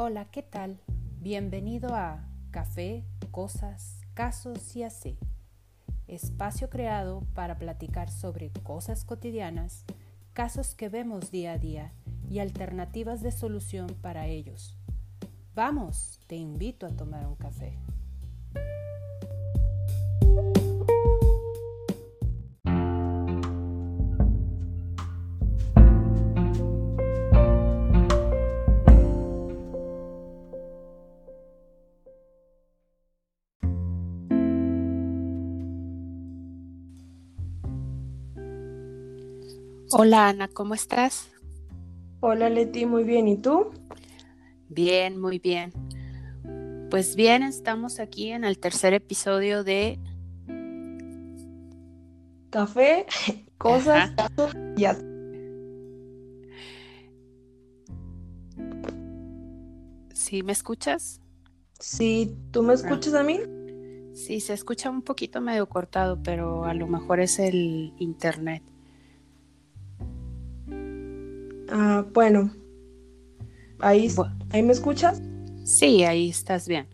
Hola, ¿qué tal? Bienvenido a Café, Cosas, Casos y así. Espacio creado para platicar sobre cosas cotidianas, casos que vemos día a día y alternativas de solución para ellos. Vamos, te invito a tomar un café. Hola Ana, ¿cómo estás? Hola Leti, muy bien. ¿Y tú? Bien, muy bien. Pues bien, estamos aquí en el tercer episodio de Café, cosas, casos y ¿Sí me escuchas? Sí, ¿tú me escuchas a mí? Sí, se escucha un poquito medio cortado, pero a lo mejor es el internet. Ah, bueno, ahí, ahí me escuchas. Sí, ahí estás bien.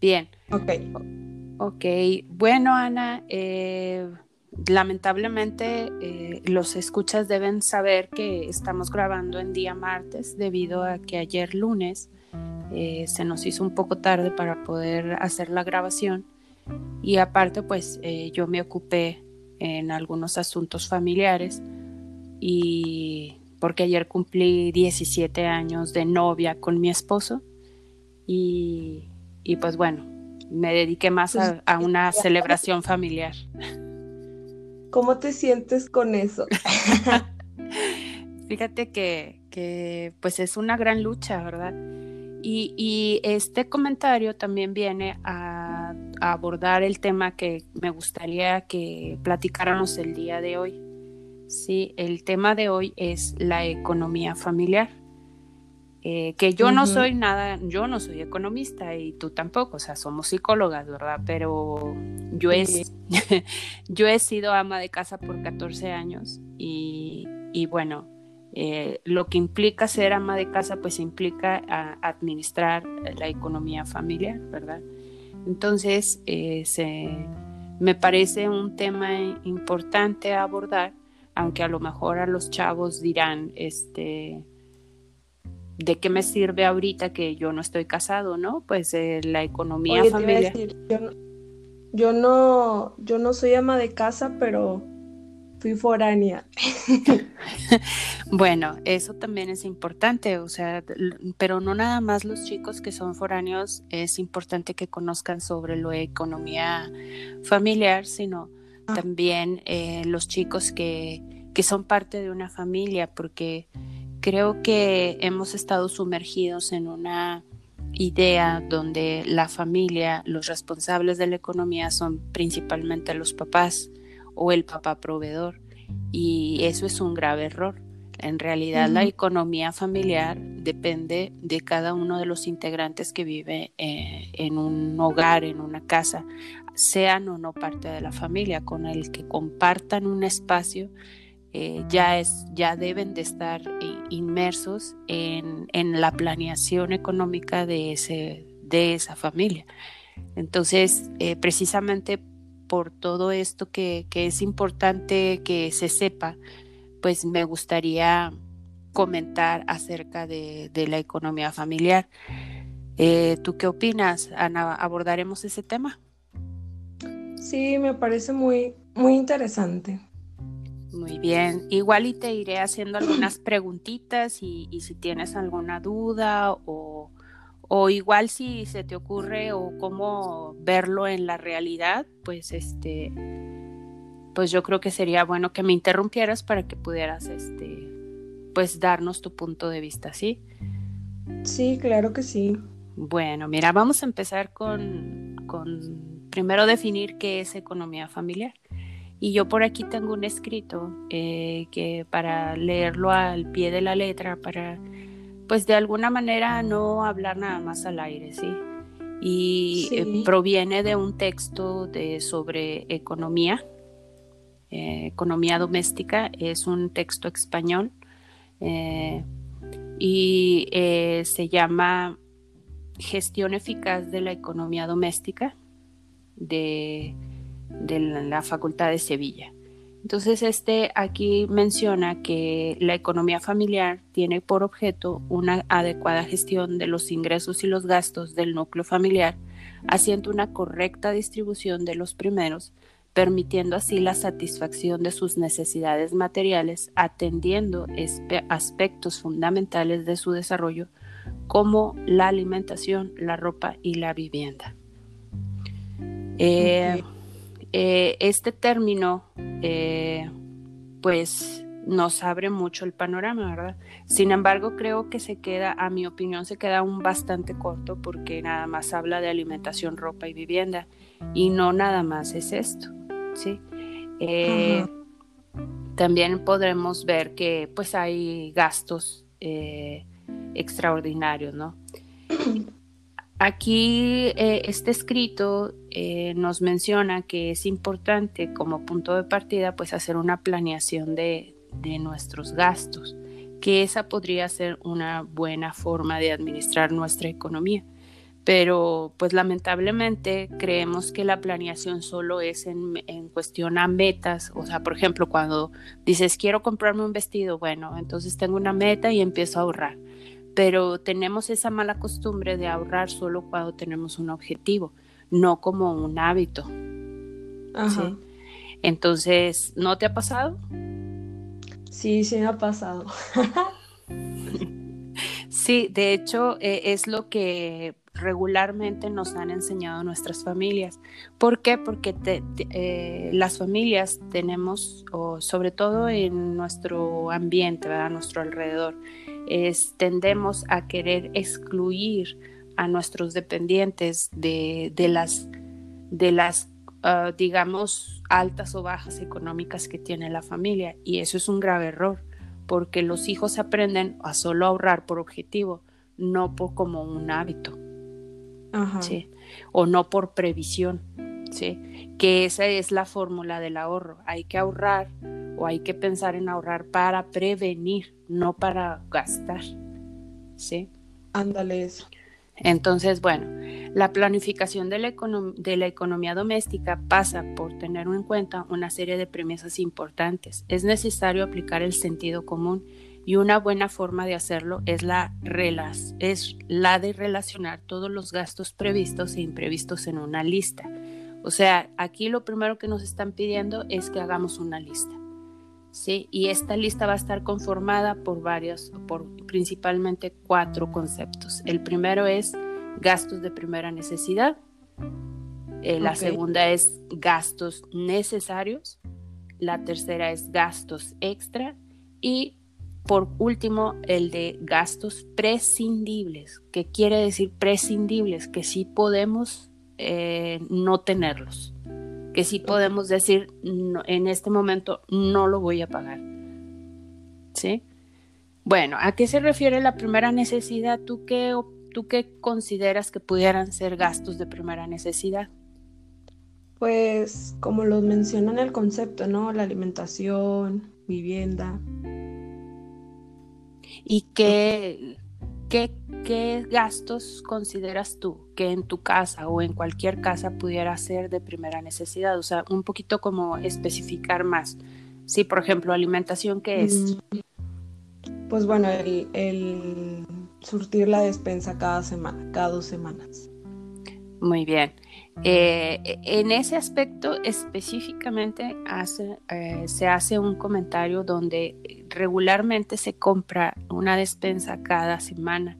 Bien. Ok. Ok, bueno Ana, eh, lamentablemente eh, los escuchas deben saber que estamos grabando en día martes debido a que ayer lunes eh, se nos hizo un poco tarde para poder hacer la grabación y aparte pues yo me ocupé en algunos asuntos familiares y porque ayer cumplí 17 años de novia con mi esposo y, pues bueno, me dediqué más pues, a, una celebración familiar. ¿Cómo te sientes con eso? Fíjate que, pues es una gran lucha, ¿verdad? Y, este comentario también viene a, a, abordar el tema que me gustaría que platicáramos el día de hoy. Sí, el tema de hoy es la economía familiar. Eh, que yo no soy nada, yo no soy economista y tú tampoco, o sea, somos psicólogas, ¿verdad? Pero yo he, yo he sido ama de casa por 14 años y, bueno, eh, lo que implica ser ama de casa, pues implica administrar la economía familiar, ¿verdad? Entonces, eh, me parece un tema importante a abordar aunque a lo mejor a los chavos dirán, este, ¿de qué me sirve ahorita que yo no estoy casado, no? Pues eh, la economía familiar. yo, no, yo, no, soy ama de casa, pero fui foránea. bueno, eso también es importante, o sea, pero no nada más los chicos que son foráneos, es importante que conozcan sobre la economía familiar, sino. También eh, los chicos que, que son parte de una familia, porque creo que hemos estado sumergidos en una idea donde la familia, los responsables de la economía son principalmente los papás o el papá proveedor. Y eso es un grave error. En realidad la economía familiar depende de cada uno de los integrantes que vive eh, en un hogar, en una casa sean o no parte de la familia, con el que compartan un espacio, eh, ya, es, ya deben de estar inmersos en, la planeación económica de, ese, de esa familia. Entonces, eh, precisamente por todo esto que, es importante que se sepa, pues me gustaría comentar acerca de, la economía familiar. Eh, ¿Tú qué opinas, Ana? ¿Abordaremos ese tema? Sí, me parece muy, muy interesante. Muy bien, igual y te iré haciendo algunas preguntitas y, si tienes alguna duda o, o, igual si se te ocurre o cómo verlo en la realidad, pues este, pues yo creo que sería bueno que me interrumpieras para que pudieras este, pues darnos tu punto de vista, ¿sí? Sí, claro que sí. Bueno, mira, vamos a empezar con, con primero definir qué es economía familiar. Y yo por aquí tengo un escrito eh, que para leerlo al pie de la letra, para pues de alguna manera no hablar nada más al aire, ¿sí? Y eh, proviene de un texto de, sobre economía, eh, economía doméstica, es un texto español y se llama gestión eficaz de la economía doméstica de, la Facultad de Sevilla. Entonces, este aquí menciona que la economía familiar tiene por objeto una adecuada gestión de los ingresos y los gastos del núcleo familiar, haciendo una correcta distribución de los primeros, permitiendo así la satisfacción de sus necesidades materiales, atendiendo aspectos fundamentales de su desarrollo como la alimentación, la ropa y la vivienda. Eh, eh, este término, eh, pues nos abre mucho el panorama, ¿verdad? Sin embargo, creo que se queda, a mi opinión, se queda un bastante corto porque nada más habla de alimentación, ropa y vivienda y no nada más es esto, ¿sí? Eh, también podremos ver que pues hay gastos extraordinarios, ¿no? Aquí eh, este escrito eh, nos menciona que es importante como punto de partida pues hacer una planeación de, de nuestros gastos, que esa podría ser una buena forma de administrar nuestra economía. Pero pues lamentablemente creemos que la planeación solo es en, en cuestión a metas. O sea, por ejemplo, cuando dices quiero comprarme un vestido, bueno, entonces tengo una meta y empiezo a ahorrar pero tenemos esa mala costumbre de ahorrar solo cuando tenemos un objetivo, no como un hábito. Entonces, ¿no te ha pasado? Sí, sí me ha pasado. sí, de hecho, eh, es lo que regularmente nos han enseñado nuestras familias. ¿Por qué? Porque eh, las familias tenemos, o sobre todo en nuestro ambiente, a nuestro alrededor, tendemos a querer excluir a nuestros dependientes de, las, de las ah, digamos, altas o bajas económicas que tiene la familia. Y eso es un grave error, porque los hijos aprenden a solo ahorrar por objetivo, no por como un hábito. O no por previsión. ¿sí? Que esa es la fórmula del ahorro. Hay que ahorrar o hay que pensar en ahorrar para prevenir, no para gastar. ¿Sí? Ándale eso. Entonces, bueno, la planificación de la, de la, economía doméstica pasa por tener en cuenta una serie de premisas importantes. Es necesario aplicar el sentido común y una buena forma de hacerlo es la, es la de relacionar todos los gastos previstos e imprevistos en una lista. O sea, aquí lo primero que nos están pidiendo es que hagamos una lista. ¿sí? Y esta lista va a estar conformada por varios, por principalmente cuatro conceptos. El primero es gastos de primera necesidad. Eh, la segunda es gastos necesarios. La tercera es gastos extra. Y por último, el de gastos prescindibles. ¿Qué quiere decir prescindibles? Que sí podemos eh, no tenerlos que sí podemos decir, en este momento no lo voy a pagar. ¿Sí? Bueno, ¿a qué se refiere la primera necesidad? ¿Tú qué, ¿Tú qué consideras que pudieran ser gastos de primera necesidad? Pues como los menciona en el concepto, ¿no? La alimentación, vivienda. ¿Y qué, qué ¿qué gastos consideras tú que en tu casa o en cualquier casa pudiera ser de primera necesidad? O sea, un poquito como especificar más. Sí, por ejemplo, alimentación, ¿qué es? Mm, pues bueno, el, surtir la despensa cada semana, cada dos semanas. Muy bien. Eh, en ese aspecto específicamente hace, eh, se hace un comentario donde regularmente se compra una despensa cada semana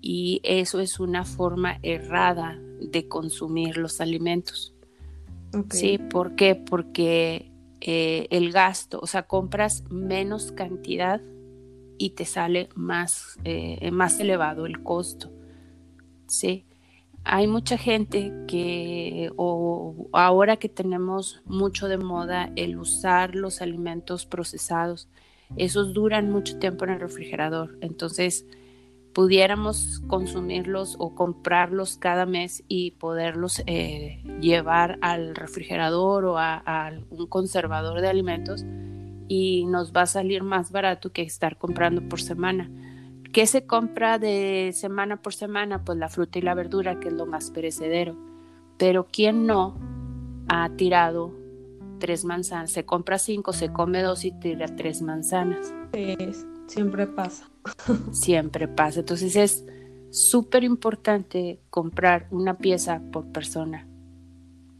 y eso es una forma errada de consumir los alimentos. Sí, ¿por qué? Porque eh, el gasto, o sea, compras menos cantidad y te sale más, eh, más elevado el costo. Sí. Hay mucha gente que, o ahora que tenemos mucho de moda el usar los alimentos procesados, esos duran mucho tiempo en el refrigerador. Entonces, pudiéramos consumirlos o comprarlos cada mes y poderlos eh, llevar al refrigerador o a, un conservador de alimentos y nos va a salir más barato que estar comprando por semana. ¿Qué se compra de semana por semana? Pues la fruta y la verdura, que es lo más perecedero. Pero ¿quién no ha tirado tres manzanas? Se compra cinco, se come dos y tira tres manzanas. Sí, siempre pasa. siempre pasa. Entonces es súper importante comprar una pieza por persona.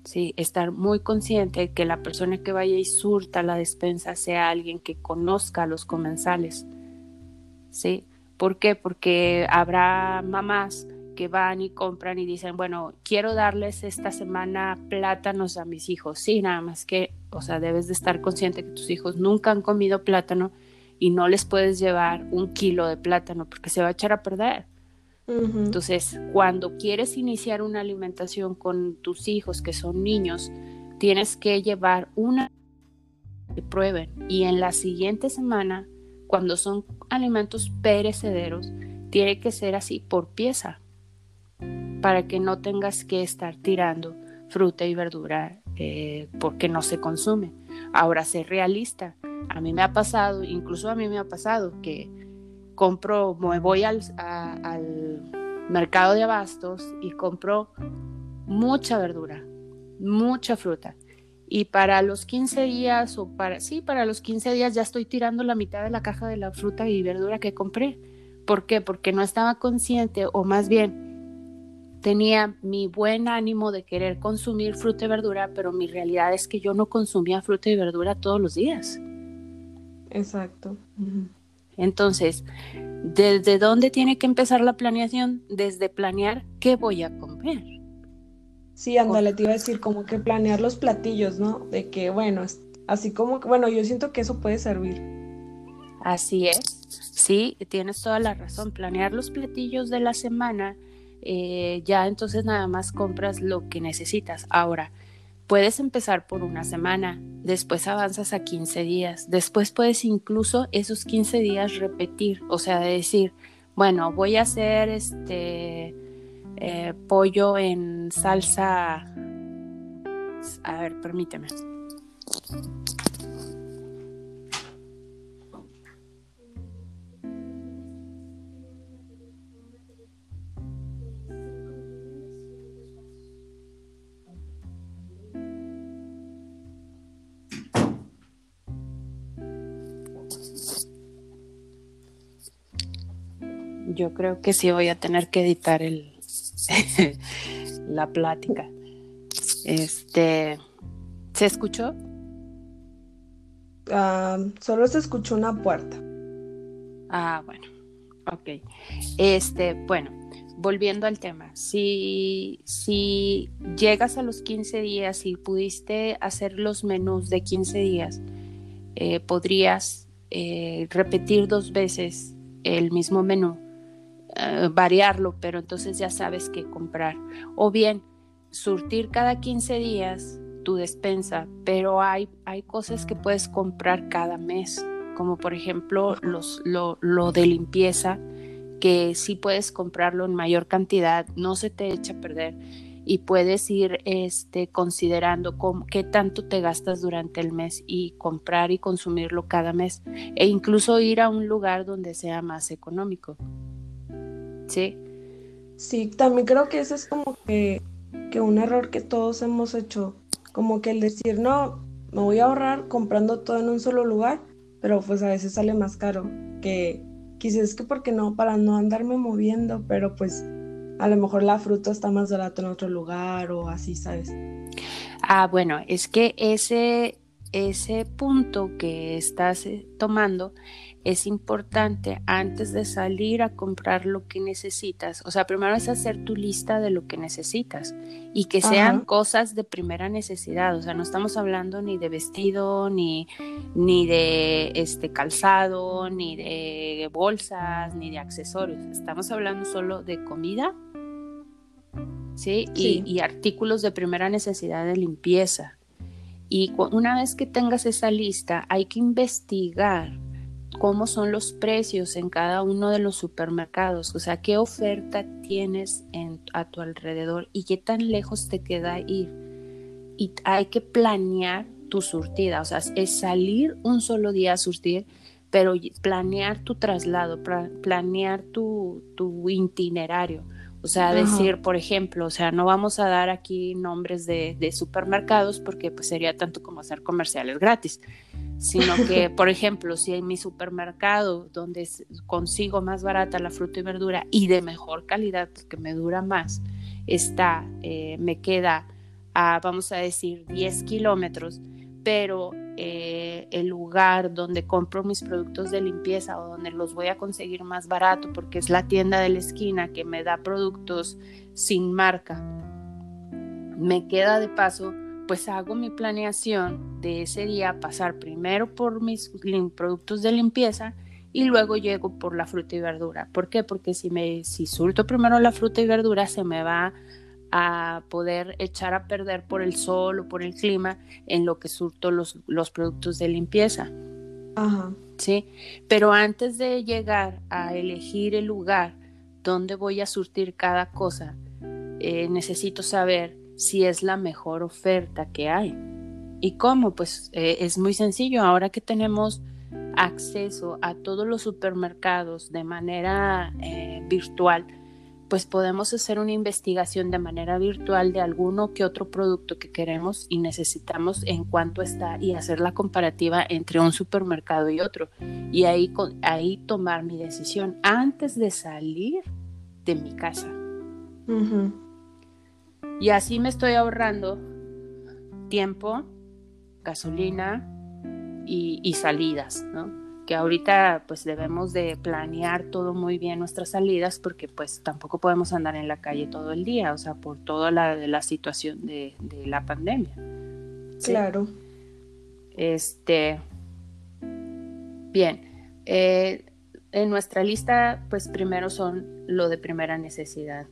Sí, estar muy consciente de que la persona que vaya y surta la despensa sea alguien que conozca a los comensales. ¿Sí? ¿Por qué? Porque habrá mamás que van y compran y dicen, bueno, quiero darles esta semana plátanos a mis hijos. Sí, nada más que, o sea, debes de estar consciente que tus hijos nunca han comido plátano y no les puedes llevar un kilo de plátano porque se va a echar a perder. Entonces, cuando quieres iniciar una alimentación con tus hijos que son niños, tienes que llevar una que prueben y en la siguiente semana cuando son alimentos perecederos, tiene que ser así por pieza, para que no tengas que estar tirando fruta y verdura eh, porque no se consume. Ahora, ser realista. A mí me ha pasado, incluso a mí me ha pasado que compro, me voy al, al mercado de abastos y compro mucha verdura, mucha fruta y para los 15 días o para, sí, para los 15 días ya estoy tirando la mitad de la caja de la fruta y verdura que compré. ¿Por qué? Porque no estaba consciente o más bien tenía mi buen ánimo de querer consumir fruta y verdura, pero mi realidad es que yo no consumía fruta y verdura todos los días. Exacto. Entonces, ¿desde dónde tiene que empezar la planeación? Desde planear qué voy a comer. Sí, ándale, te iba a decir como que planear los platillos, ¿no? De que, bueno, así como bueno, yo siento que eso puede servir. Así es, sí, tienes toda la razón. Planear los platillos de la semana, eh, ya entonces nada más compras lo que necesitas. Ahora, puedes empezar por una semana, después avanzas a 15 días, después puedes incluso esos 15 días repetir, o sea, de decir, bueno, voy a hacer este eh, pollo en salsa. A ver, permíteme. Yo creo que sí voy a tener que editar el, la plática. Este, ¿se escuchó? Ah, solo se escuchó una puerta. Ah, bueno, ok. Este, bueno, volviendo al tema, si, si llegas a los 15 días y pudiste hacer los menús de 15 días, eh, podrías eh, repetir dos veces el mismo menú eh, variarlo, pero entonces ya sabes qué comprar. O bien, surtir cada 15 días tu despensa, pero hay, hay cosas que puedes comprar cada mes, como por ejemplo los, lo, lo de limpieza, que sí puedes comprarlo en mayor cantidad, no se te echa a perder y puedes ir este, considerando qué tanto te gastas durante el mes y comprar y consumirlo cada mes e incluso ir a un lugar donde sea más económico. Sí. Sí, también creo que ese es como que, un error que todos hemos hecho, como que el decir, no, me voy a ahorrar comprando todo en un solo lugar, pero pues a veces sale más caro, que quizás que porque no, para no andarme moviendo, pero pues a lo mejor la fruta está más barata en otro lugar o así, ¿sabes? Ah, bueno, es que ese, ese punto que estás eh, tomando es importante antes de salir a comprar lo que necesitas. O sea, primero es hacer tu lista de lo que necesitas y que sean cosas de primera necesidad. O sea, no estamos hablando ni de vestido, ni, ni de este calzado, ni de bolsas, ni de accesorios. Estamos hablando solo de comida, ¿sí? Y, y artículos de primera necesidad de limpieza. Y una vez que tengas esa lista, hay que investigar cómo son los precios en cada uno de los supermercados, o sea, qué oferta tienes a tu alrededor y qué tan lejos te queda ir. Y hay que planear tu surtida, o sea, es salir un solo día a surtir, pero planear tu traslado, planear tu, tu itinerario. O sea, decir, por ejemplo, o sea, no vamos a dar aquí nombres de, de, supermercados porque pues sería tanto como hacer comerciales gratis, sino que, por ejemplo, si en mi supermercado donde consigo más barata la fruta y verdura y de mejor calidad porque me dura más, está, eh, me queda a, vamos a decir, 10 kilómetros, pero eh, el lugar donde compro mis productos de limpieza o donde los voy a conseguir más barato porque es la tienda de la esquina que me da productos sin marca, me queda de paso, pues hago mi planeación de ese día, pasar primero por mis productos de limpieza y luego llego por la fruta y verdura. ¿Por qué? Porque si me si surto primero la fruta y verdura se me va a poder echar a perder por el sol o por el clima en lo que surto los, los productos de limpieza. Ajá. ¿Sí? Pero antes de llegar a elegir el lugar donde voy a surtir cada cosa, eh, necesito saber si es la mejor oferta que hay. ¿Y cómo? Pues eh, es muy sencillo. Ahora que tenemos acceso a todos los supermercados de manera eh, virtual, pues podemos hacer una investigación de manera virtual de alguno que otro producto que queremos y necesitamos en cuanto está y hacer la comparativa entre un supermercado y otro. Y ahí, ahí tomar mi decisión antes de salir de mi casa. Y así me estoy ahorrando tiempo, gasolina y, y salidas, ¿no? que ahorita pues debemos de planear todo muy bien nuestras salidas porque pues tampoco podemos andar en la calle todo el día, o sea, por toda la, la situación de, la pandemia. Claro. Este, bien, eh, en nuestra lista pues primero son lo de primera necesidad.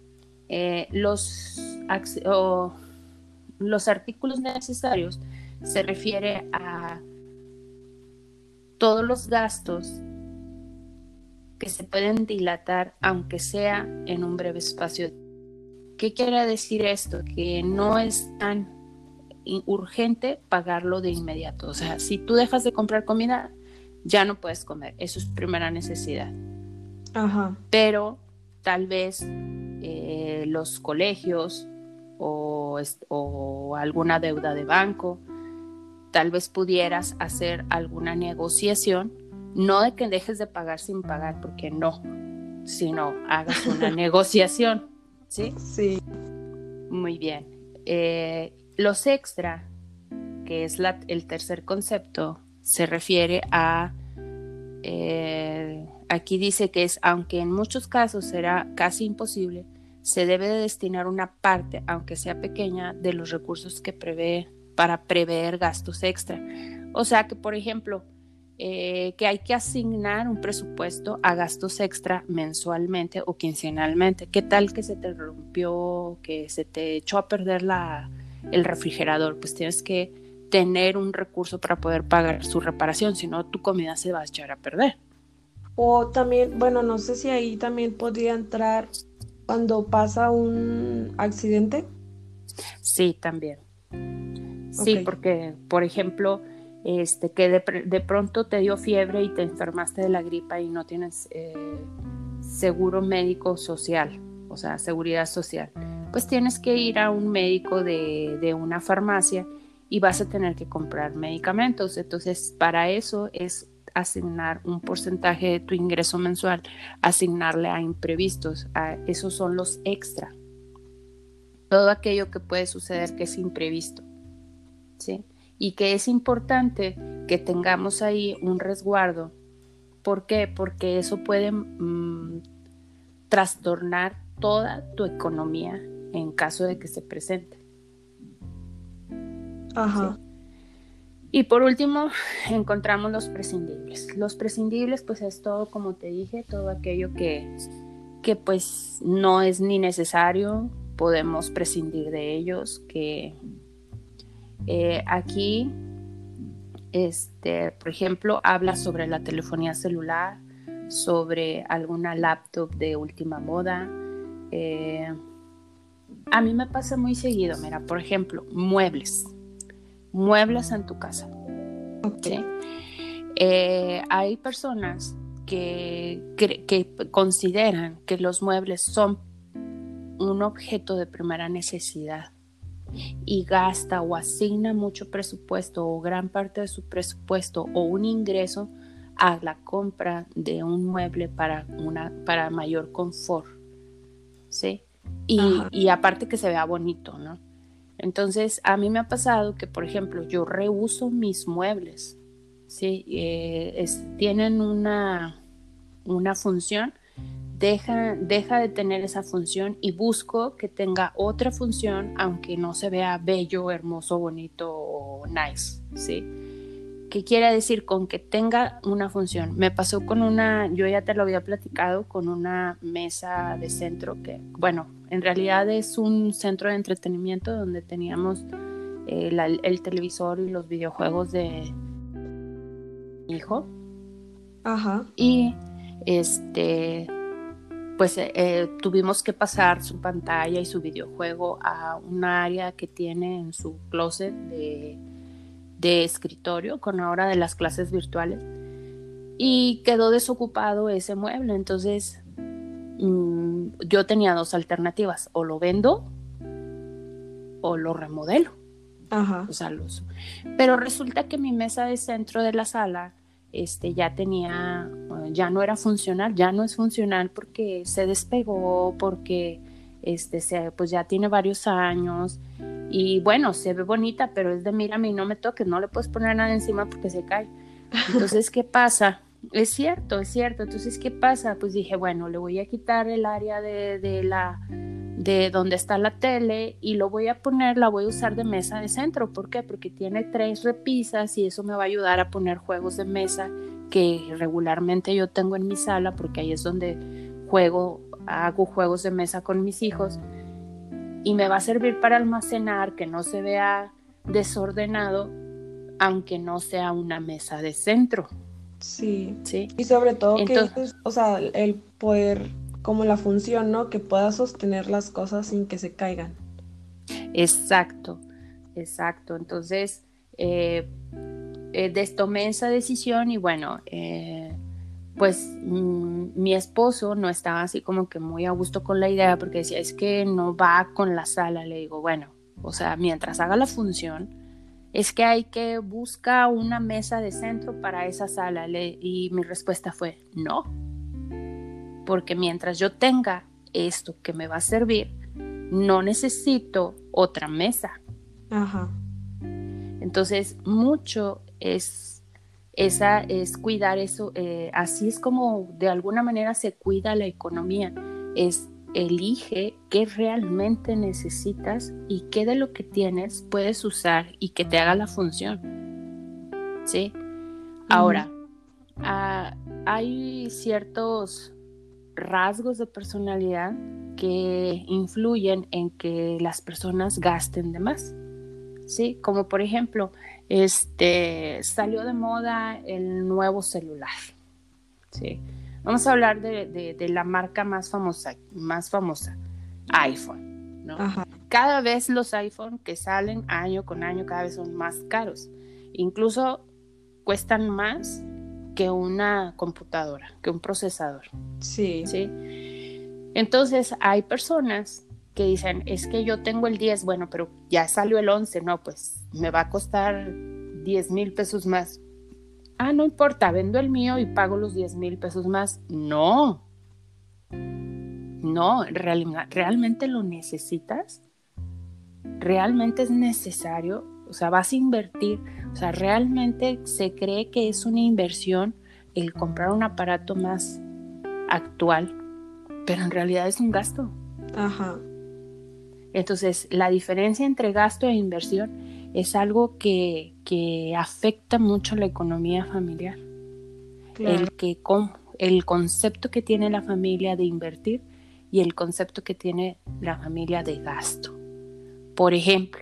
Eh, los, los artículos necesarios se refiere a todos los gastos que se pueden dilatar aunque sea en un breve espacio. ¿Qué quiere decir esto? Que no es tan urgente pagarlo de inmediato. O sea, si tú dejas de comprar comida, ya no puedes comer. Eso es primera necesidad. Ajá. Pero tal vez eh, los colegios o, o alguna deuda de banco tal vez pudieras hacer alguna negociación, no de que dejes de pagar sin pagar, porque no, sino hagas una negociación, ¿sí? Sí. Muy bien. Eh, los extra, que es la, el tercer concepto, se refiere a, eh, aquí dice que es, aunque en muchos casos será casi imposible, se debe de destinar una parte, aunque sea pequeña, de los recursos que prevé para prever gastos extra. O sea que, por ejemplo, eh, que hay que asignar un presupuesto a gastos extra mensualmente o quincenalmente. ¿Qué tal que se te rompió, que se te echó a perder la, el refrigerador? Pues tienes que tener un recurso para poder pagar su reparación, si no tu comida se va a echar a perder. O también, bueno, no sé si ahí también podría entrar cuando pasa un accidente. Sí, también. Sí, porque, por ejemplo, este, que de, pronto te dio fiebre y te enfermaste de la gripa y no tienes eh, seguro médico social, o sea, seguridad social, pues tienes que ir a un médico de, de una farmacia y vas a tener que comprar medicamentos. Entonces, para eso es asignar un porcentaje de tu ingreso mensual, asignarle a imprevistos, a, esos son los extra. Todo aquello que puede suceder que es imprevisto. ¿sí? Y que es importante que tengamos ahí un resguardo. ¿Por qué? Porque eso puede mm, trastornar toda tu economía en caso de que se presente. Ajá. Y por último, encontramos los prescindibles. Los prescindibles, pues es todo, como te dije, todo aquello que, que pues no es ni necesario, podemos prescindir de ellos, que eh, aquí, este, por ejemplo, habla sobre la telefonía celular, sobre alguna laptop de última moda. Eh, a mí me pasa muy seguido, mira, por ejemplo, muebles. Muebles en tu casa. Eh, hay personas que, que consideran que los muebles son un objeto de primera necesidad y gasta o asigna mucho presupuesto o gran parte de su presupuesto o un ingreso a la compra de un mueble para, una, para mayor confort, ¿sí? Y, y, aparte que se vea bonito, ¿no? Entonces, a mí me ha pasado que, por ejemplo, yo reuso mis muebles, ¿sí? Eh, tienen una, una función deja, deja de tener esa función y busco que tenga otra función, aunque no se vea bello, hermoso, bonito o nice, ¿sí? ¿Qué quiere decir con que tenga una función? Me pasó con una, yo ya te lo había platicado, con una mesa de centro que, bueno, en realidad es un centro de entretenimiento donde teníamos eh, el televisor y los videojuegos de mi hijo. Ajá. Y este, pues eh, eh, tuvimos que pasar su pantalla y su videojuego a un área que tiene en su closet de, escritorio con ahora de las clases virtuales y quedó desocupado ese mueble. Entonces mm, yo tenía dos alternativas, o lo vendo o lo remodelo. Ajá. Pero resulta que mi mesa de centro de la sala este, ya tenía, ya no era funcional, ya no es funcional porque se despegó, porque este, se, pues ya tiene varios años y bueno, se ve bonita, pero es de mira a mí no me toques, no le puedes poner nada encima porque se cae. Entonces, ¿qué pasa? Es cierto, es cierto. Entonces, ¿qué pasa? Pues dije, bueno, le voy a quitar el área de, de la de donde está la tele y lo voy a poner, la voy a usar de mesa de centro. ¿Por qué? Porque tiene tres repisas y eso me va a ayudar a poner juegos de mesa que regularmente yo tengo en mi sala porque ahí es donde juego, hago juegos de mesa con mis hijos y me va a servir para almacenar, que no se vea desordenado, aunque no sea una mesa de centro. Sí. Sí. Y sobre todo que, o sea, el poder como la función, ¿no? Que pueda sostener las cosas sin que se caigan. Exacto, exacto. Entonces, eh, eh tomé esa decisión y bueno, eh, pues mm, mi esposo no estaba así como que muy a gusto con la idea porque decía, es que no va con la sala. Le digo, bueno, o sea, mientras haga la función, es que hay que buscar una mesa de centro para esa sala. y mi respuesta fue, no, porque mientras yo tenga esto que me va a servir, no necesito otra mesa. Ajá. Entonces, mucho es esa es cuidar eso, eh, así es como de alguna manera se cuida la economía, es elige qué realmente necesitas y qué de lo que tienes puedes usar y que te haga la función. ¿Sí? Ahora, ah, hay ciertos rasgos de personalidad que influyen en que las personas gasten de más. ¿Sí? Como por ejemplo, este salió de moda el nuevo celular. ¿Sí? Vamos a hablar de, la marca más famosa, más famosa, iPhone. ¿no? Cada vez los iPhone que salen año con año cada vez son más caros. Incluso cuestan más que una computadora, que un procesador. Sí. ¿Sí? Entonces hay personas que dicen, es que yo tengo el 10, bueno, pero ya salió el 11, no, pues me va a costar 10 mil pesos más. Ah, no importa, vendo el mío y pago los 10 mil pesos más. No. No, ¿realmente lo necesitas? ¿Realmente es necesario? O sea, vas a invertir, o sea, realmente se cree que es una inversión el comprar un aparato más actual, pero en realidad es un gasto. Ajá. Entonces, la diferencia entre gasto e inversión es algo que, que afecta mucho la economía familiar. El, que, el concepto que tiene la familia de invertir y el concepto que tiene la familia de gasto. Por ejemplo,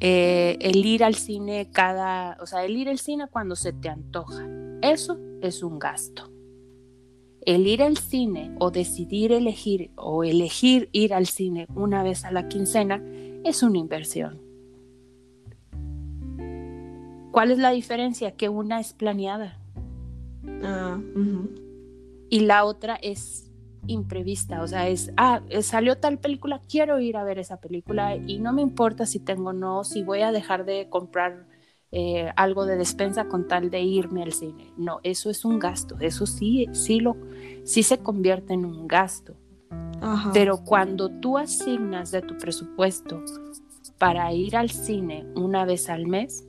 eh, el ir al cine cada, o sea, el ir al cine cuando se te antoja, eso es un gasto. El ir al cine o decidir elegir o elegir ir al cine una vez a la quincena es una inversión. ¿Cuál es la diferencia? Que una es planeada. Ah, y la otra es imprevista, o sea, es, ah, salió tal película, quiero ir a ver esa película y no me importa si tengo o no, si voy a dejar de comprar eh, algo de despensa con tal de irme al cine. No, eso es un gasto, eso sí, sí, lo, sí se convierte en un gasto. Pero cuando tú asignas de tu presupuesto para ir al cine una vez al mes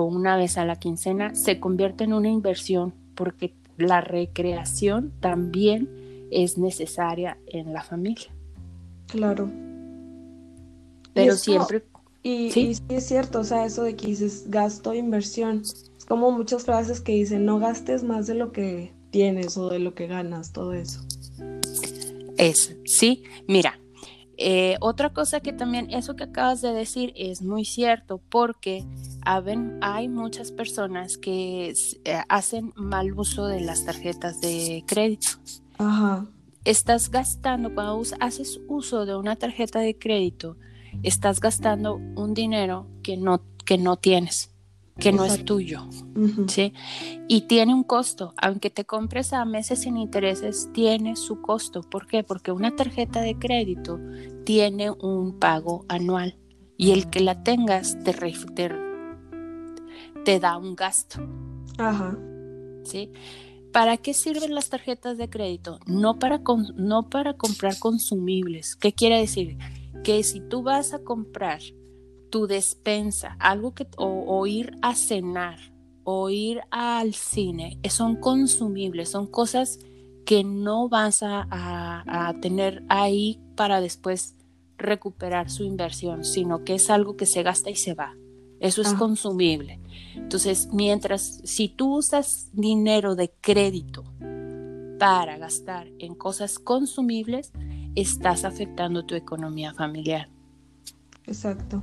o una vez a la quincena, se convierte en una inversión porque la recreación también es necesaria en la familia. Claro. Pero siempre... Y ¿Sí? es cierto, o sea, eso de que dices gasto, inversión. Es como muchas frases que dicen, no gastes más de lo que tienes o de lo que ganas, todo eso. Es, sí, mira, eh, otra cosa que también, eso que acabas de decir es muy cierto porque hay muchas personas que eh, hacen mal uso de las tarjetas de crédito. Ajá. Estás gastando, cuando haces uso de una tarjeta de crédito, estás gastando un dinero que no, que no tienes que no es tuyo, ¿sí? Y tiene un costo, aunque te compres a meses sin intereses, tiene su costo. ¿Por qué? Porque una tarjeta de crédito tiene un pago anual y el que la tengas te, te, da un gasto. Ajá. ¿Sí? ¿Para qué sirven las tarjetas de crédito? No para, no para comprar consumibles. ¿Qué quiere decir? Que si tú vas a comprar tu despensa, algo que, o, ir a cenar, o ir al cine, son consumibles, son cosas que no vas a, tener ahí para después recuperar su inversión, sino que es algo que se gasta y se va. Eso es ah. consumible. Entonces, mientras, si tú usas dinero de crédito para gastar en cosas consumibles, estás afectando tu economía familiar. Exacto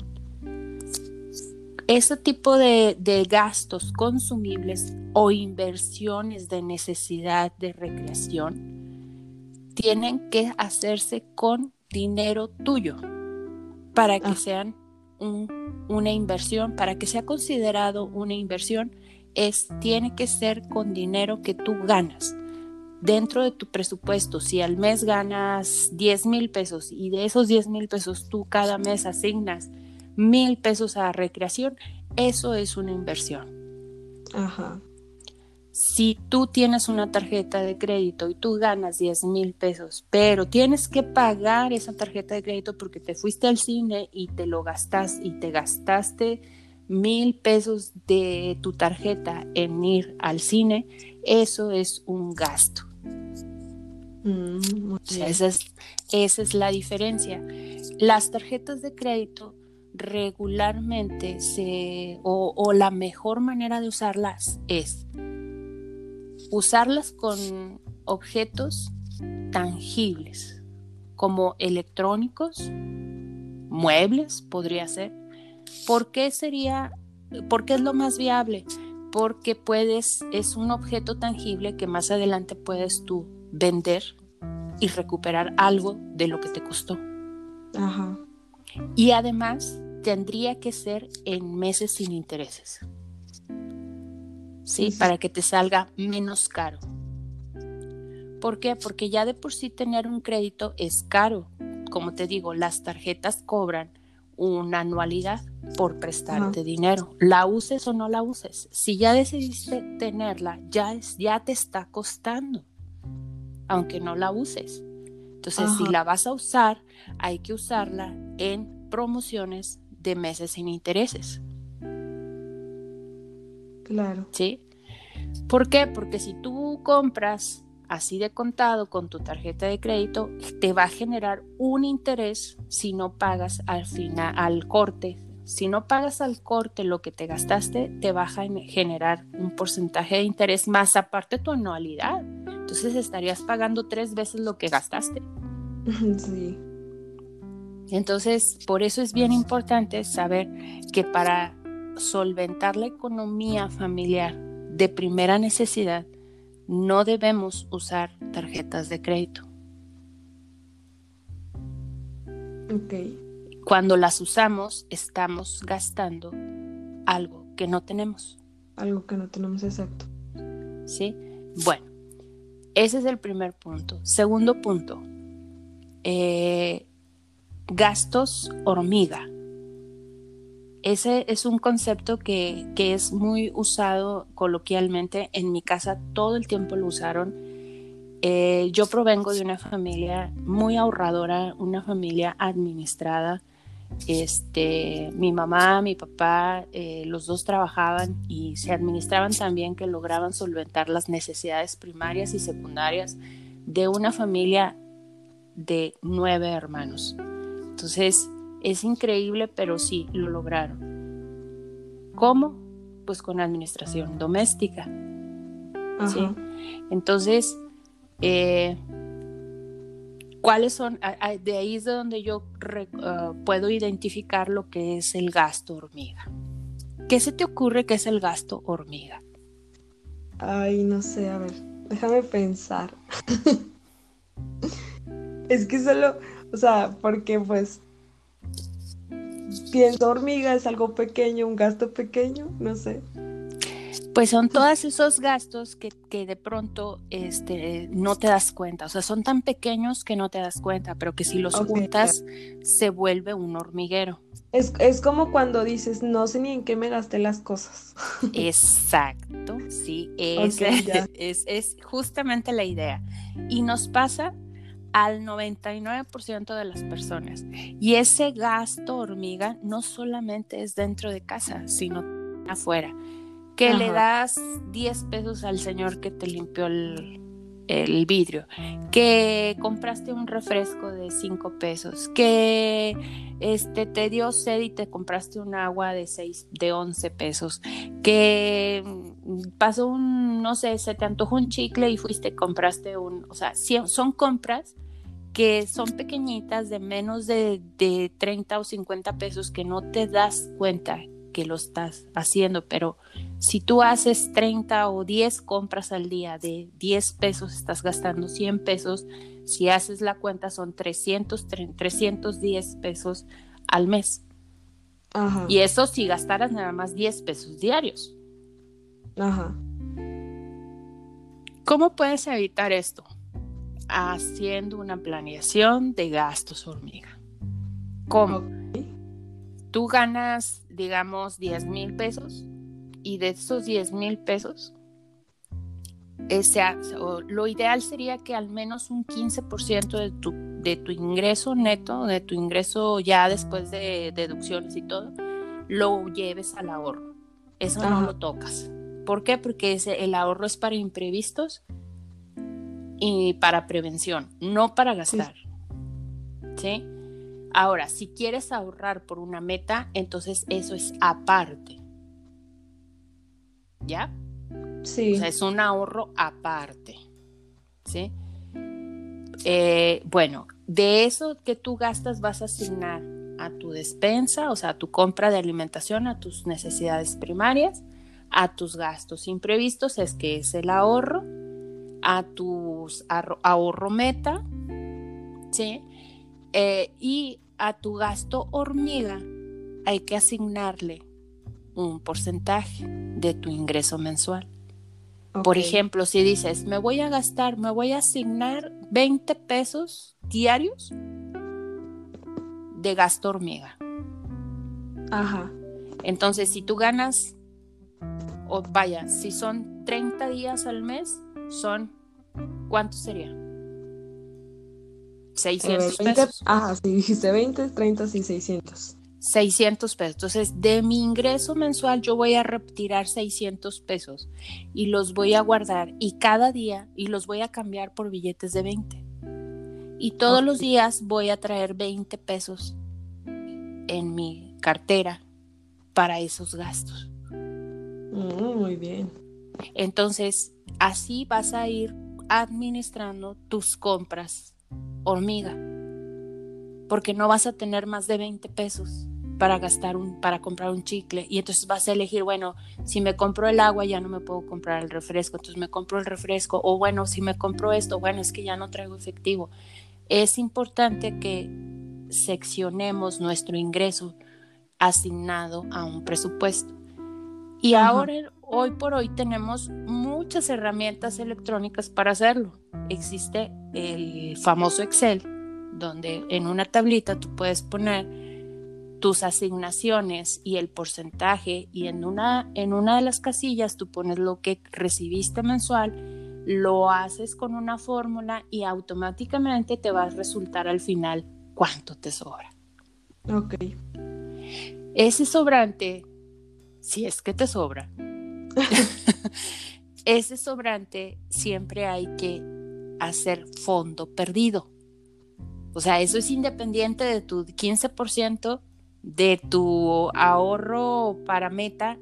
ese tipo de, gastos consumibles o inversiones de necesidad de recreación tienen que hacerse con dinero tuyo para que ah. sean una inversión, para que sea considerado una inversión, es, tiene que ser con dinero que tú ganas dentro de tu presupuesto, si al mes ganas 10 mil pesos y de esos 10 mil pesos tú cada mes asignas mil pesos a recreación, eso es una inversión. Ajá. Si tú tienes una tarjeta de crédito y tú ganas 10 mil pesos, pero tienes que pagar esa tarjeta de crédito porque te fuiste al cine y te lo gastas y te gastaste mil pesos de tu tarjeta en ir al cine, eso es un gasto. Mm, esa, es, esa es la diferencia. Las tarjetas de crédito regularmente se, o, la mejor manera de usarlas es usarlas con objetos tangibles, como electrónicos, muebles, podría ser. ¿Por qué sería, por qué es lo más viable? Porque puedes, es un objeto tangible que más adelante puedes tú vender y recuperar algo de lo que te costó. Ajá. Y además tendría que ser en meses sin intereses. ¿Sí? Para que te salga menos caro. ¿Por qué? Porque ya de por sí tener un crédito es caro. Como te digo, las tarjetas cobran una anualidad por prestarte dinero. La uses o no la uses. Si ya decidiste tenerla, ya, es, ya te está costando, aunque no la uses. Entonces, si la vas a usar, hay que usarla en promociones de meses sin intereses. Claro. ¿Sí? ¿Por qué? Porque si tú compras así de contado con tu tarjeta de crédito, te va a generar un interés si no pagas al final, al corte. Si no pagas al corte lo que te gastaste, te va a generar un porcentaje de interés más aparte tu anualidad. Entonces estarías pagando tres veces lo que gastaste. Sí. Entonces, por eso es bien importante saber que para solventar la economía familiar de primera necesidad, no debemos usar tarjetas de crédito. Ok. Cuando las usamos, estamos gastando algo que no tenemos. Algo que no tenemos exacto. ¿Sí? Bueno, ese es el primer punto. Segundo punto, eh, gastos hormiga. Ese es un concepto que, que, es muy usado coloquialmente. En mi casa todo el tiempo lo usaron. Eh, yo provengo de una familia muy ahorradora, una familia administrada. Este, mi mamá, mi papá, eh, los dos trabajaban y se administraban también que lograban solventar las necesidades primarias y secundarias de una familia de nueve hermanos. Entonces, es increíble, pero sí, lo lograron. ¿Cómo? Pues con administración doméstica. ¿sí? Entonces, eh, ¿cuáles son? De ahí es de donde yo ah, puedo identificar lo que es el gasto hormiga. ¿Qué se te ocurre que es el gasto hormiga? Ay, no sé, a ver, déjame pensar. es que solo, o sea, porque pues pienso hormiga es algo pequeño, un gasto pequeño, no sé. Pues son todos esos gastos que, que, de pronto este, no te das cuenta. O sea, son tan pequeños que no te das cuenta, pero que si los juntas se vuelve un hormiguero. Es, es, como cuando dices, no sé ni en qué me gasté las cosas. Exacto, sí, es, es, es justamente la idea. Y nos pasa al 99% de las personas. Y ese gasto hormiga no solamente es dentro de casa, sino afuera. Que le das 10 pesos al señor que te limpió el, el vidrio, que compraste un refresco de 5 pesos, que este, te dio sed y te compraste un agua de 6, de 11 pesos, que pasó un, no sé, se te antojó un chicle y fuiste, compraste un, o sea, son compras que son pequeñitas de menos de, de 30 o 50 pesos que no te das cuenta que lo estás haciendo, pero si tú haces 30 o 10 compras al día de 10 pesos, estás gastando 100 pesos, si haces la cuenta son 300, 310 pesos al mes. Y eso si gastaras nada más 10 pesos diarios. Ajá. ¿Cómo puedes evitar esto? Haciendo una planeación de gastos hormiga. ¿Cómo? Tú ganas, digamos, 10 mil pesos y de esos 10 mil pesos, ese, lo ideal sería que al menos un 15% de tu, de tu ingreso neto, de tu ingreso ya después de deducciones y todo, lo lleves al ahorro. Eso no lo tocas. ¿Por qué? Porque ese, el ahorro es para imprevistos y para prevención, no para gastar. ¿Sí? Ahora, si quieres ahorrar por una meta, entonces eso es aparte. ¿Ya? Sí. O sea, es un ahorro aparte. ¿Sí? Eh, bueno, de eso que tú gastas vas a asignar a tu despensa, o sea, a tu compra de alimentación, a tus necesidades primarias, a tus gastos imprevistos, es que es el ahorro, a tus ahorro meta, ¿sí? Eh, y a tu gasto hormiga hay que asignarle un porcentaje de tu ingreso mensual. Por ejemplo, si dices, me voy a gastar, me voy a asignar 20 pesos diarios de gasto hormiga. Ajá. Entonces, si tú ganas, o vaya, si son 30 días al mes, son ¿Cuánto sería? 600 pesos. Ajá, si dijiste 20, 30, sí, 600. 600 pesos. Entonces, de mi ingreso mensual yo voy a retirar 600 pesos y los voy a guardar y cada día y los voy a cambiar por billetes de 20. Y todos los días voy a traer 20 pesos en mi cartera para esos gastos. Mm, muy bien. Entonces, así vas a ir administrando tus compras hormiga, porque no vas a tener más de 20 pesos para gastar un, para comprar un chicle y entonces vas a elegir, bueno, si me compro el agua ya no me puedo comprar el refresco, entonces me compro el refresco o bueno, si me compro esto, bueno, es que ya no traigo efectivo. Es importante que seccionemos nuestro ingreso asignado a un presupuesto. Y ahora, hoy por hoy, tenemos muchas herramientas electrónicas para hacerlo. Existe el famoso Excel, donde en una tablita tú puedes poner tus asignaciones y el porcentaje y en una, en una de las casillas tú pones lo que recibiste mensual, lo haces con una fórmula y automáticamente te va a resultar al final cuánto te sobra. Ok. Ese sobrante, si es que te sobra, ese sobrante siempre hay que hacer fondo perdido. O sea, eso es independiente de tu 15% de tu ahorro para meta,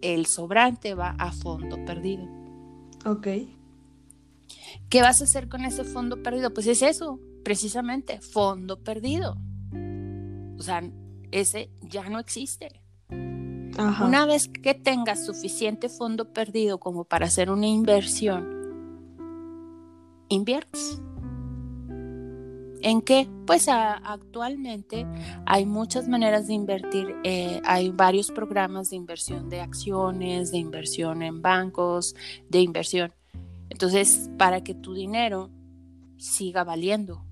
el sobrante va a fondo perdido. Ok. ¿Qué vas a hacer con ese fondo perdido? Pues es eso, precisamente, fondo perdido. O sea, ese ya no existe. Una vez que tengas suficiente fondo perdido como para hacer una inversión, inviertes. ¿En qué? Pues actualmente hay muchas maneras de invertir. Eh, hay varios programas de inversión de acciones, de inversión en bancos, de inversión. Entonces, para que tu dinero siga valiendo.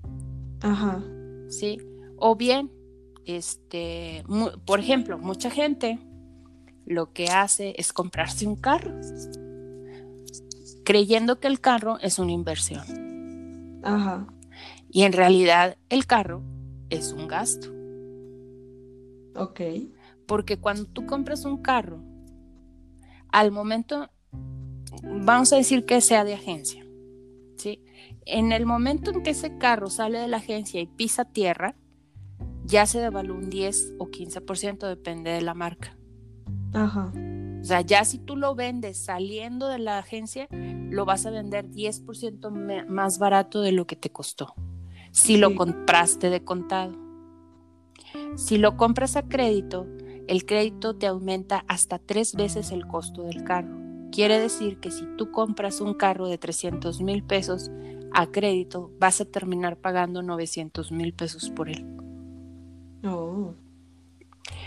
Ajá. ¿Sí? O bien, este, por ejemplo, mucha gente lo que hace es comprarse un carro, creyendo que el carro es una inversión. Ajá. Y en realidad el carro es un gasto. Ok. Porque cuando tú compras un carro, al momento, vamos a decir que sea de agencia, ¿sí? En el momento en que ese carro sale de la agencia y pisa tierra, ya se devalúa un 10 o 15%, depende de la marca. Ajá. O sea, ya si tú lo vendes saliendo de la agencia, lo vas a vender 10% más barato de lo que te costó si lo compraste de contado. Si lo compras a crédito, el crédito te aumenta hasta tres veces el costo del carro. Quiere decir que si tú compras un carro de 300 mil pesos a crédito, vas a terminar pagando 900 mil pesos por él. Oh.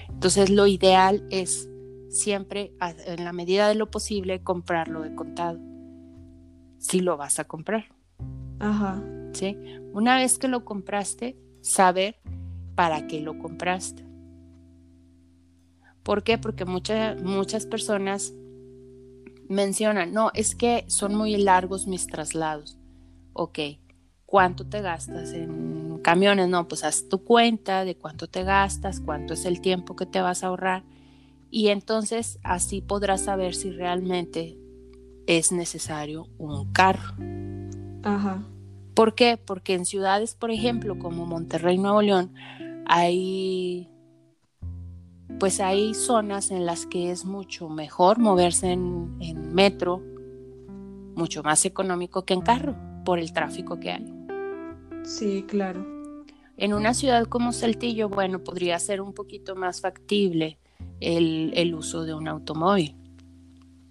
Entonces lo ideal es siempre, en la medida de lo posible, comprarlo de contado. Si lo vas a comprar. Ajá. ¿Sí? Una vez que lo compraste, saber para qué lo compraste. ¿Por qué? Porque muchas personas mencionan, no, es que son muy largos mis traslados. Ok, ¿cuánto te gastas en camiones? No, pues haz tu cuenta de cuánto te gastas, cuánto es el tiempo que te vas a ahorrar. Y entonces así podrás saber si realmente es necesario un carro. Ajá. ¿Por qué? Porque en ciudades, por ejemplo, como Monterrey, Nuevo León, hay pues hay zonas en las que es mucho mejor moverse en, metro, mucho más económico que en carro, por el tráfico que hay. Sí, claro. En una ciudad como Saltillo, bueno, podría ser un poquito más factible el, uso de un automóvil.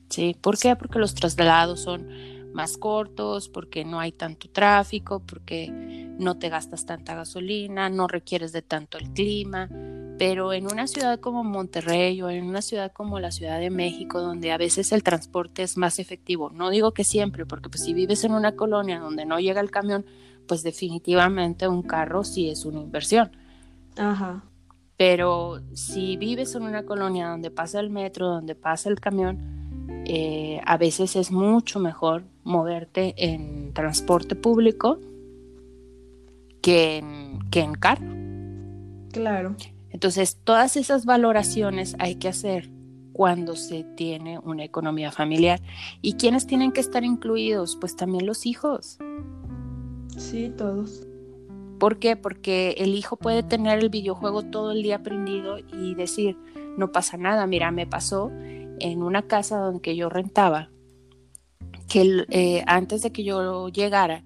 ¿Sí? ¿Por qué? Porque los traslados son más cortos, porque no hay tanto tráfico, porque no te gastas tanta gasolina, no requieres de tanto el clima. Pero en una ciudad como Monterrey o en una ciudad como la Ciudad de México, donde a veces el transporte es más efectivo, no digo que siempre, porque pues si vives en una colonia donde no llega el camión, pues definitivamente un carro sí es una inversión. Ajá. Pero si vives en una colonia donde pasa el metro, donde pasa el camión, eh, a veces es mucho mejor moverte en transporte público que en, que en carro. Claro. Entonces, todas esas valoraciones hay que hacer cuando se tiene una economía familiar. ¿Y quiénes tienen que estar incluidos? Pues también los hijos. Sí, todos. ¿Por qué? Porque el hijo puede tener el videojuego todo el día prendido y decir, no pasa nada, mira, me pasó en una casa donde yo rentaba, que eh, antes de que yo llegara,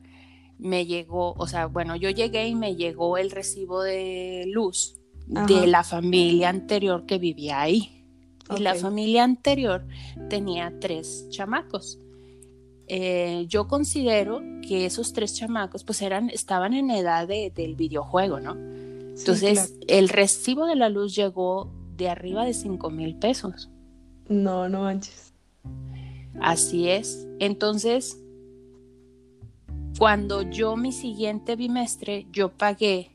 me llegó, o sea, bueno, yo llegué y me llegó el recibo de luz de la familia anterior que vivía ahí. Y la familia anterior tenía tres chamacos. Eh, yo considero que esos tres chamacos pues eran, estaban en edad del videojuego, ¿no? Entonces, el recibo de la luz llegó de arriba de cinco mil pesos. No, no manches. Así es. Entonces, cuando yo mi siguiente bimestre, yo pagué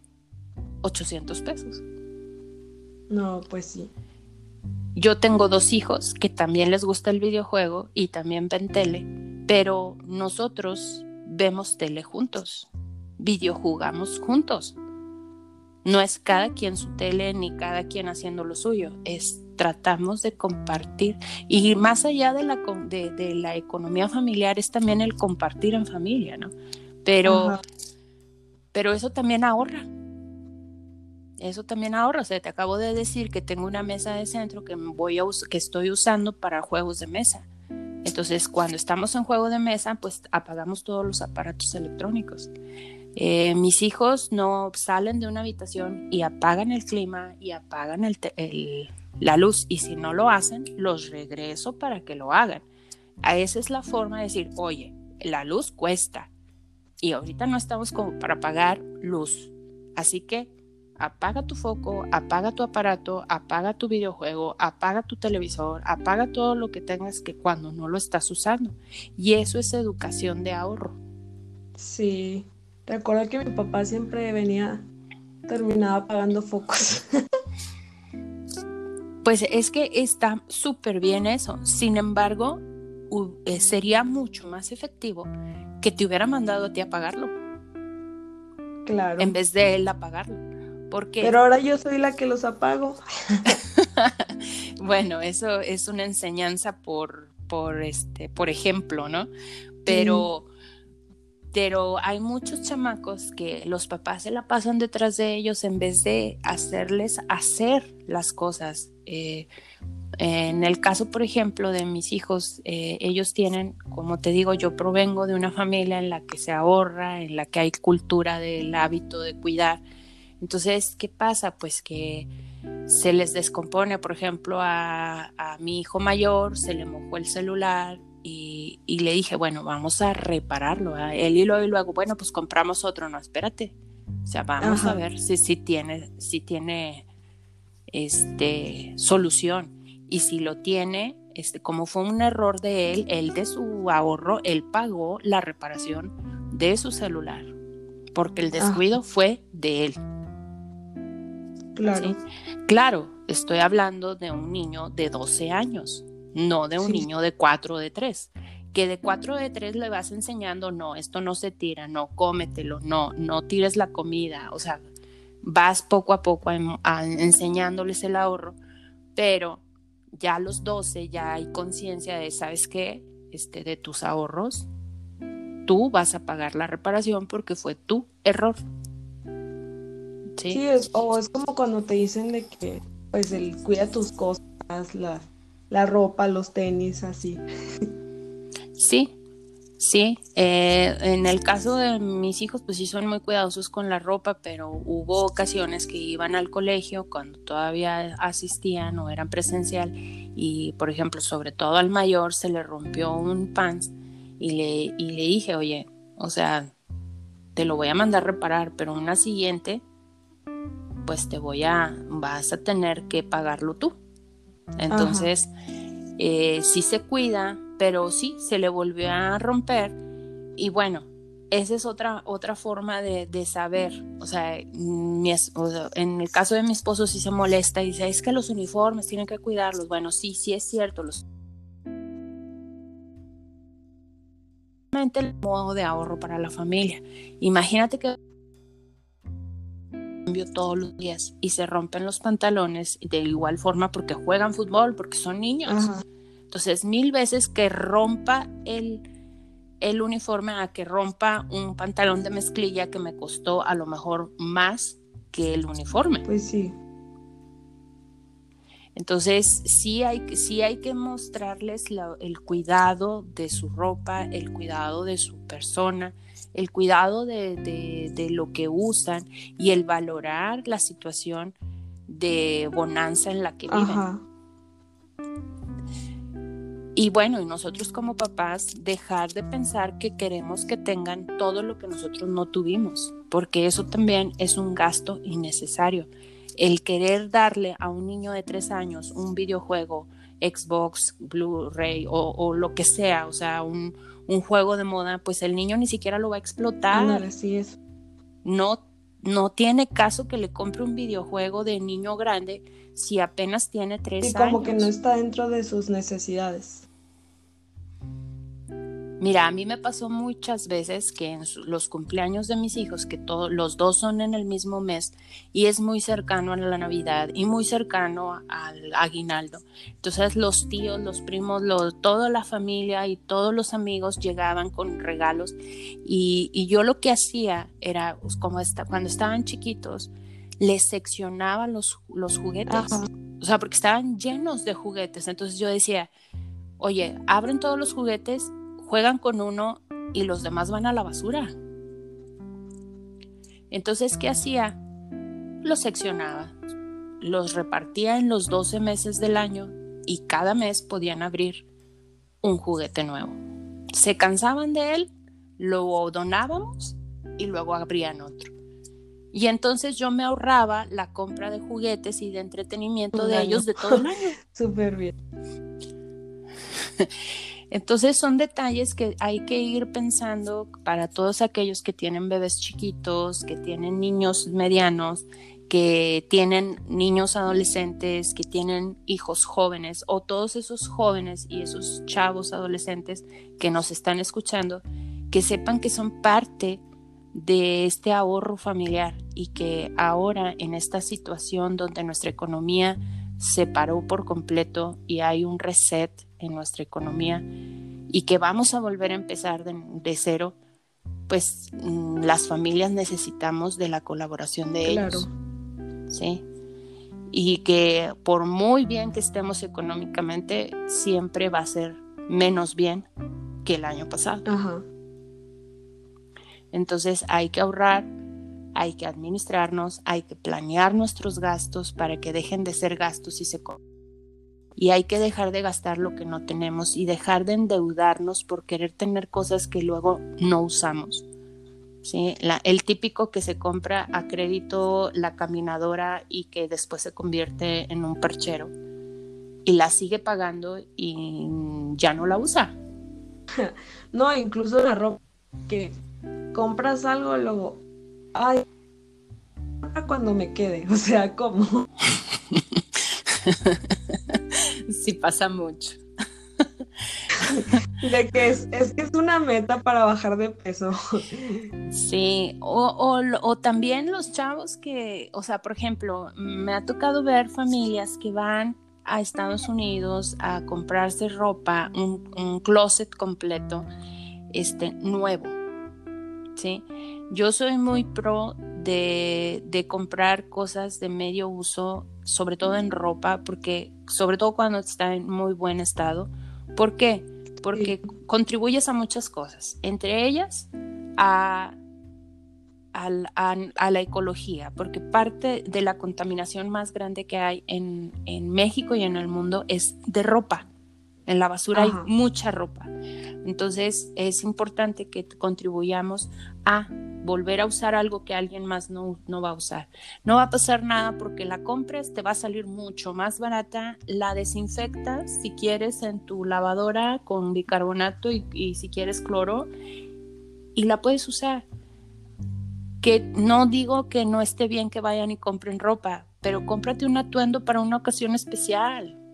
800 pesos. No, pues sí. Yo tengo dos hijos que también les gusta el videojuego y también ven tele, pero nosotros vemos tele juntos, videojugamos juntos. No es cada quien su tele ni cada quien haciendo lo suyo, es tratamos de compartir y más allá de la, de, la economía familiar es también el compartir en familia, ¿no? Pero, pero eso también ahorra, eso también ahorra. O sea, te acabo de decir que tengo una mesa de centro que, voy a que estoy usando para juegos de mesa. Entonces, cuando estamos en juego de mesa, pues apagamos todos los aparatos electrónicos. Eh, mis hijos no salen de una habitación y apagan el clima y apagan la luz. Y si no lo hacen, los regreso para que lo hagan. A esa es la forma de decir, oye, la luz cuesta. Y ahorita no estamos como para pagar luz. Así que apaga tu foco, apaga tu aparato, apaga tu videojuego, apaga tu televisor, apaga todo lo que tengas que cuando no lo estás usando. Y eso es educación de ahorro. Sí, recuerdo que mi papá siempre venía, terminaba apagando focos. pues es que está súper bien eso. Sin embargo, eh, sería mucho más efectivo que te hubiera mandado a ti a apagarlo. Claro. En vez de él apagarlo. Pero ahora yo soy la que los apago. bueno, eso es una enseñanza por, por, este, por ejemplo, ¿no? Pero, pero hay muchos chamacos que los papás se la pasan detrás de ellos en vez de hacerles hacer las cosas. Eh, en el caso, por ejemplo, de mis hijos, eh, ellos tienen, como te digo, yo provengo de una familia en la que se ahorra, en la que hay cultura del hábito de cuidar. Entonces, ¿qué pasa? Pues que se les descompone, por ejemplo, a, mi hijo mayor, se le mojó el celular y, le dije, bueno, vamos a repararlo. A él y luego, bueno, pues compramos otro, no, espérate. O sea, vamos a ver si, si tiene, si tiene este, solución. Y si lo tiene, este, como fue un error de él, él de su ahorro, él pagó la reparación de su celular, porque el descuido fue de él. Claro. Claro, estoy hablando de un niño de 12 años, no de un niño de 4 o de 3. Que de 4 o de 3 le vas enseñando, no, esto no se tira, no, cómetelo, no, no tires la comida. O sea, vas poco a poco enseñándoles el ahorro, pero ya a los 12 ya hay conciencia de, ¿sabes qué? Este, de tus ahorros, tú vas a pagar la reparación porque fue tu error. Sí, es, o es como cuando te dicen de que, pues, el cuida tus cosas, la, la ropa, los tenis, así. Sí, sí. Eh, en el caso de mis hijos, pues sí son muy cuidadosos con la ropa, pero hubo ocasiones que iban al colegio cuando todavía asistían o eran presencial y, por ejemplo, sobre todo al mayor se le rompió un pants y le, y le dije, oye, o sea, te lo voy a mandar reparar, pero una siguiente pues te voy a, vas a tener que pagarlo tú. Entonces, eh, sí se cuida, pero sí, se le volvió a romper. Y bueno, esa es otra, otra forma de, saber. O sea, en el caso de mi esposo sí se molesta y dice, es que los uniformes tienen que cuidarlos. Bueno, sí, sí es cierto. Los... el modo de ahorro para la familia. Imagínate que todos los días y se rompen los pantalones de igual forma porque juegan fútbol, porque son niños. Entonces, mil veces que rompa el, el uniforme a que rompa un pantalón de mezclilla que me costó a lo mejor más que el uniforme. Pues sí. Entonces, sí hay, sí hay que mostrarles el cuidado de su ropa, el cuidado de su persona, el cuidado de, lo que usan y el valorar la situación de bonanza en la que viven. Y bueno, y nosotros como papás dejar de pensar que queremos que tengan todo lo que nosotros no tuvimos, porque eso también es un gasto innecesario. El querer darle a un niño de tres años un videojuego Xbox, Blu-ray o, lo que sea, o sea, un, juego de moda, pues el niño ni siquiera lo va a explotar. así es. No, no tiene caso que le compre un videojuego de niño grande si apenas tiene tres años. Y como que no está dentro de sus necesidades. Mira, a mí me pasó muchas veces que en los cumpleaños de mis hijos, que todos los dos son en el mismo mes y es muy cercano a la Navidad y muy cercano al aguinaldo. Entonces los tíos, los primos, toda la familia y todos los amigos llegaban con regalos y, yo lo que hacía era, pues, como cuando estaban chiquitos, les seccionaba los, los juguetes. O sea, porque estaban llenos de juguetes. Entonces yo decía, oye, abren todos los juguetes juegan con uno y los demás van a la basura. Entonces, ¿qué hacía? Los seccionaba, los repartía en los 12 meses del año y cada mes podían abrir un juguete nuevo. Se cansaban de él, lo donábamos y luego abrían otro. Y entonces yo me ahorraba la compra de juguetes y de entretenimiento de ellos de todo el año. Súper bien. Entonces son detalles que hay que ir pensando para todos aquellos que tienen bebés chiquitos, que tienen niños medianos, que tienen niños adolescentes, que tienen hijos jóvenes o todos esos jóvenes y esos chavos adolescentes que nos están escuchando, que sepan que son parte de este ahorro familiar y que ahora en esta situación donde nuestra economía se paró por completo y hay un reset en nuestra economía y que vamos a volver a empezar de, cero, pues mm, las familias necesitamos de la colaboración de ellos. ¿sí? Y que por muy bien que estemos económicamente, siempre va a ser menos bien que el año pasado. Entonces hay que ahorrar, hay que administrarnos, hay que planear nuestros gastos para que dejen de ser gastos y se y hay que dejar de gastar lo que no tenemos y dejar de endeudarnos por querer tener cosas que luego no usamos. ¿sí? el típico que se compra a crédito la caminadora y que después se convierte en un perchero y la sigue pagando y ya no la usa. No, incluso la ropa que compras algo luego, ay, cuando me quede, o sea, ¿cómo? sí pasa mucho. De que es, es, que es una meta para bajar de peso. Sí, o, o, también los chavos que, o sea, por ejemplo, me ha tocado ver familias que van a Estados Unidos a comprarse ropa, un, un closet completo, este, nuevo. ¿sí? Yo soy muy pro de, de comprar cosas de medio uso sobre todo en ropa, porque sobre todo cuando está en muy buen estado. ¿Por qué? Porque contribuyes a muchas cosas, entre ellas a, a, la ecología, porque parte de la contaminación más grande que hay en, en México y en el mundo es de ropa. En la basura hay mucha ropa. Entonces es importante que contribuyamos a volver a usar algo que alguien más no, no, va a usar. No va a pasar nada porque la compres, te va a salir mucho más barata, la desinfectas si quieres en tu lavadora con bicarbonato y, y si quieres cloro y la puedes usar. Que no digo que no esté bien que vayan y compren ropa, pero cómprate un atuendo para una ocasión especial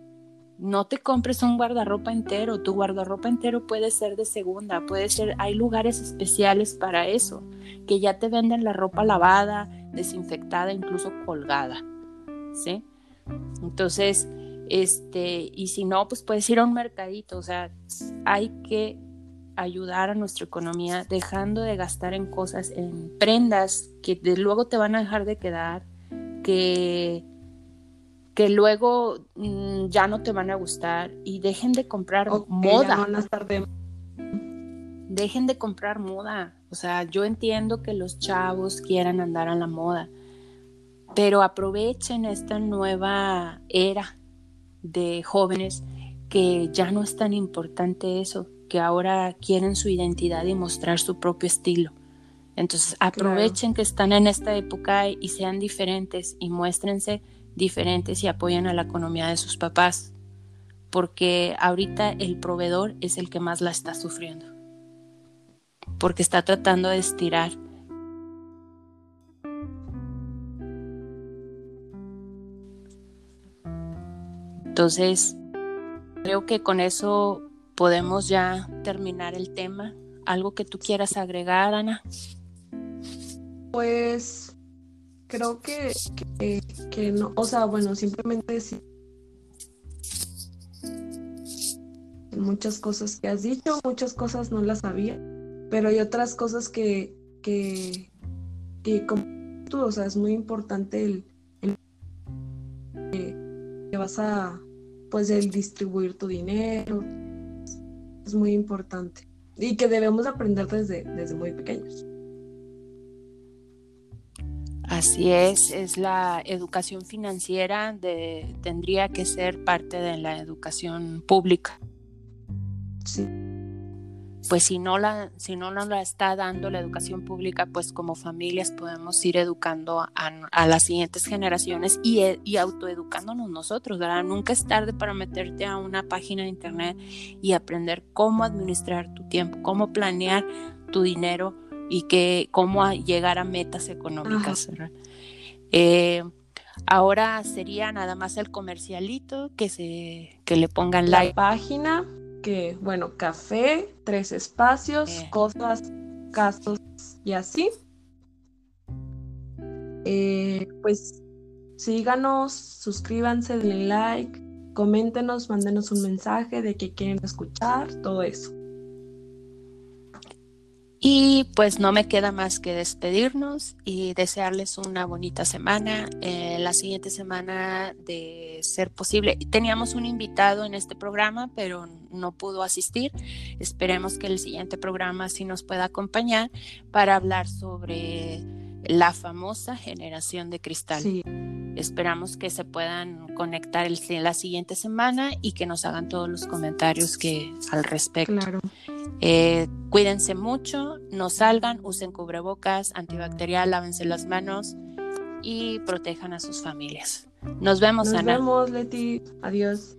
no te compres un guardarropa entero, tu guardarropa entero puede ser de segunda, puede ser, hay lugares especiales para eso, que ya te venden la ropa lavada, desinfectada, incluso colgada, ¿sí? Entonces, este, y si no, pues puedes ir a un mercadito, o sea, hay que ayudar a nuestra economía dejando de gastar en cosas, en prendas que de luego te van a dejar de quedar, que que luego mm, ya no te van a gustar y dejen de comprar moda. Dejen de comprar moda. O sea, yo entiendo que los chavos quieran andar a la moda, pero aprovechen esta nueva era de jóvenes que ya no es tan importante eso, que ahora quieren su identidad y mostrar su propio estilo. Entonces aprovechen que están en esta época y sean diferentes y muéstrense diferentes y apoyan a la economía de sus papás. porque ahorita el proveedor es el que más la está sufriendo, porque está tratando de estirar. Entonces, creo que con eso podemos ya terminar el tema. ¿Algo que tú quieras agregar, Ana? Pues creo que, que, no, o sea, bueno, simplemente decir muchas cosas que has dicho, muchas cosas no las sabía, pero hay otras cosas que, que, que como tú, o sea, es muy importante el, que vas a, pues, el distribuir tu dinero, es muy importante. Y que debemos aprender desde, desde muy pequeños. Así es, es la educación financiera de, tendría que ser parte de la educación pública. Sí. Pues si no la, si no nos la está dando la educación pública, pues como familias podemos ir educando a, las siguientes generaciones y, y, autoeducándonos nosotros, ¿verdad? Nunca es tarde para meterte a una página de internet y aprender cómo administrar tu tiempo, cómo planear tu dinero y que cómo llegar a metas económicas. Eh, ahora sería nada más el comercialito que se que le pongan la página que bueno café tres espacios eh. cosas gastos y así eh, pues síganos suscríbanse denle like coméntenos mándenos un mensaje de que quieren escuchar todo eso y pues no me queda más que despedirnos y desearles una bonita semana. Eh, la siguiente semana, de ser posible, teníamos un invitado en este programa, pero no pudo asistir. Esperemos que el siguiente programa sí nos pueda acompañar para hablar sobre la famosa generación de cristal. Esperamos que se puedan conectar el, la siguiente semana y que nos hagan todos los comentarios que al respecto. Claro. Eh, cuídense mucho, no salgan, usen cubrebocas, antibacterial, lávense las manos y protejan a sus familias. Nos vemos, Nos vemos, Leti. Adiós.